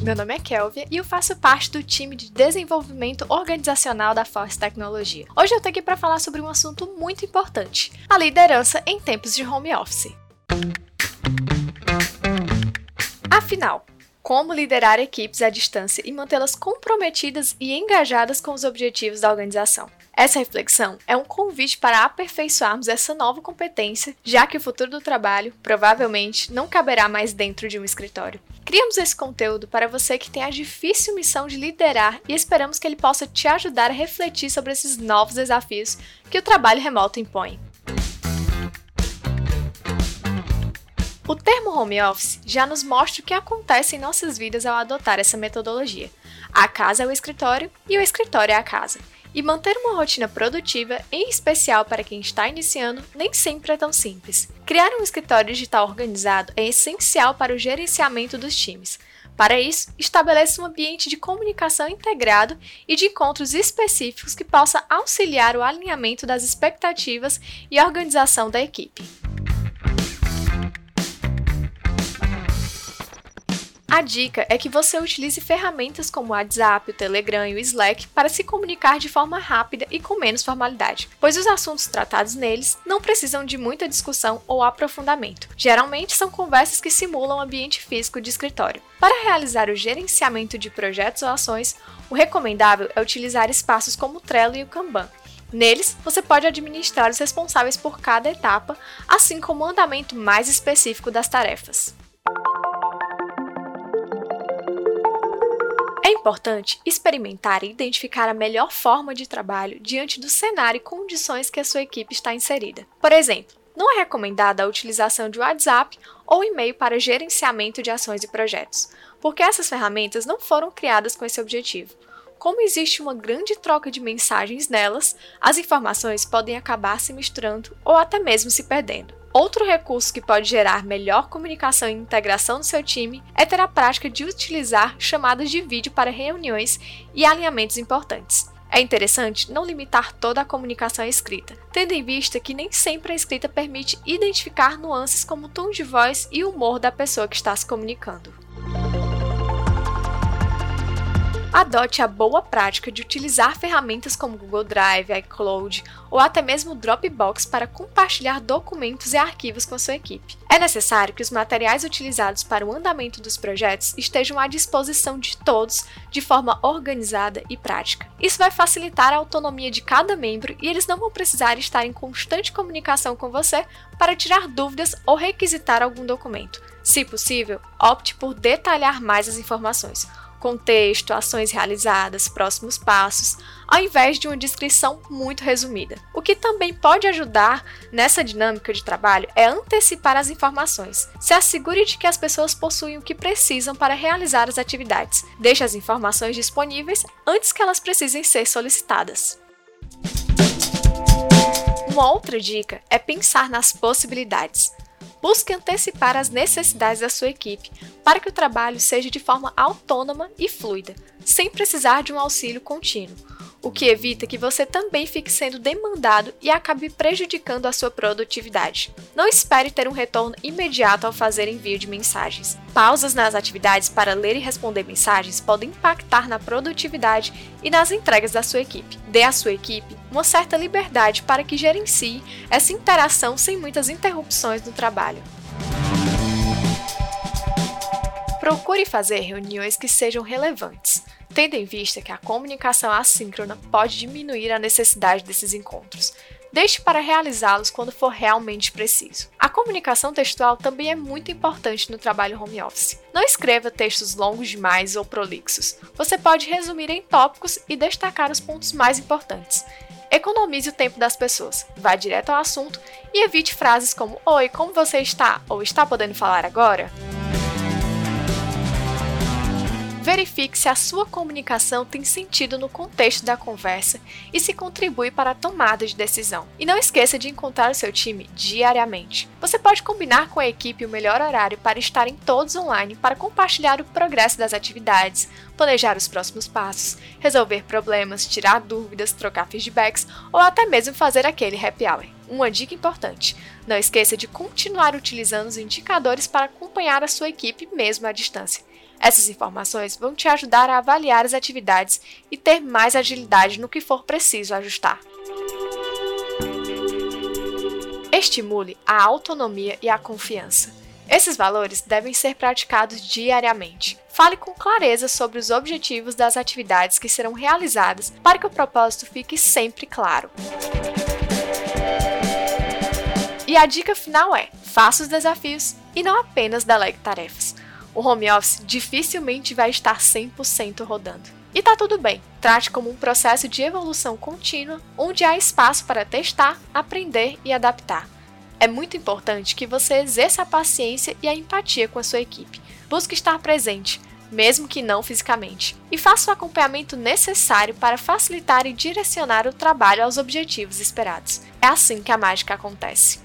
Meu nome é Kelvia e eu faço parte do time de desenvolvimento organizacional da Force Tecnologia. Hoje eu tô aqui para falar sobre um assunto muito importante: a liderança em tempos de home office. Afinal, como liderar equipes à distância e mantê-las comprometidas e engajadas com os objetivos da organização. Essa reflexão é um convite para aperfeiçoarmos essa nova competência, já que o futuro do trabalho provavelmente não caberá mais dentro de um escritório. Criamos esse conteúdo para você que tem a difícil missão de liderar e esperamos que ele possa te ajudar a refletir sobre esses novos desafios que o trabalho remoto impõe. O termo home office já nos mostra o que acontece em nossas vidas ao adotar essa metodologia. A casa é o escritório e o escritório é a casa. E manter uma rotina produtiva, em especial para quem está iniciando, nem sempre é tão simples. Criar um escritório digital organizado é essencial para o gerenciamento dos times. Para isso, estabeleça um ambiente de comunicação integrado e de encontros específicos que possa auxiliar o alinhamento das expectativas e organização da equipe. A dica é que você utilize ferramentas como o WhatsApp, o Telegram e o Slack para se comunicar de forma rápida e com menos formalidade, pois os assuntos tratados neles não precisam de muita discussão ou aprofundamento. Geralmente são conversas que simulam ambiente físico de escritório. Para realizar o gerenciamento de projetos ou ações, o recomendável é utilizar espaços como o Trello e o Kanban, Neles, você pode administrar os responsáveis por cada etapa, assim como o andamento mais específico das tarefas. Importante experimentar e identificar a melhor forma de trabalho diante do cenário e condições que a sua equipe está inserida. Por exemplo, não é recomendada a utilização de WhatsApp ou e-mail para gerenciamento de ações e projetos, porque essas ferramentas não foram criadas com esse objetivo. Como existe uma grande troca de mensagens nelas, as informações podem acabar se misturando ou até mesmo se perdendo. Outro recurso que pode gerar melhor comunicação e integração no seu time é ter a prática de utilizar chamadas de vídeo para reuniões e alinhamentos importantes. É interessante não limitar toda a comunicação escrita, tendo em vista que nem sempre a escrita permite identificar nuances como o tom de voz e humor da pessoa que está se comunicando. Adote a boa prática de utilizar ferramentas como Google Drive, iCloud ou até mesmo Dropbox para compartilhar documentos e arquivos com a sua equipe. É necessário que os materiais utilizados para o andamento dos projetos estejam à disposição de todos de forma organizada e prática. Isso vai facilitar a autonomia de cada membro e eles não vão precisar estar em constante comunicação com você para tirar dúvidas ou requisitar algum documento. Se possível, opte por detalhar mais as informações contexto, ações realizadas, próximos passos, ao invés de uma descrição muito resumida. O que também pode ajudar nessa dinâmica de trabalho é antecipar as informações. Se assegure de que as pessoas possuem o que precisam para realizar as atividades. Deixe as informações disponíveis antes que elas precisem ser solicitadas. Uma outra dica é pensar nas possibilidades. Busque antecipar as necessidades da sua equipe para que o trabalho seja de forma autônoma e fluida, sem precisar de um auxílio contínuo o que evita que você também fique sendo demandado e acabe prejudicando a sua produtividade. Não espere ter um retorno imediato ao fazer envio de mensagens. Pausas nas atividades para ler e responder mensagens podem impactar na produtividade e nas entregas da sua equipe. Dê à sua equipe uma certa liberdade para que gerencie essa interação sem muitas interrupções no trabalho. Procure fazer reuniões que sejam relevantes tendo em vista que a comunicação assíncrona pode diminuir a necessidade desses encontros. Deixe para realizá-los quando for realmente preciso. A comunicação textual também é muito importante no trabalho home office. Não escreva textos longos demais ou prolixos. Você pode resumir em tópicos e destacar os pontos mais importantes. Economize o tempo das pessoas, vá direto ao assunto e evite frases como Oi, como você está? ou Está podendo falar agora? Verifique se a sua comunicação tem sentido no contexto da conversa e se contribui para a tomada de decisão. E não esqueça de encontrar o seu time diariamente. Você pode combinar com a equipe o melhor horário para estarem todos online para compartilhar o progresso das atividades, planejar os próximos passos, resolver problemas, tirar dúvidas, trocar feedbacks ou até mesmo fazer aquele happy hour. Uma dica importante: não esqueça de continuar utilizando os indicadores para acompanhar a sua equipe mesmo à distância. Essas informações vão te ajudar a avaliar as atividades e ter mais agilidade no que for preciso ajustar. Estimule a autonomia e a confiança. Esses valores devem ser praticados diariamente. Fale com clareza sobre os objetivos das atividades que serão realizadas para que o propósito fique sempre claro. E a dica final é: faça os desafios e não apenas delegue tarefas. O home office dificilmente vai estar 100% rodando. E tá tudo bem. Trate como um processo de evolução contínua, onde há espaço para testar, aprender e adaptar. É muito importante que você exerça a paciência e a empatia com a sua equipe. Busque estar presente, mesmo que não fisicamente, e faça o acompanhamento necessário para facilitar e direcionar o trabalho aos objetivos esperados. É assim que a mágica acontece.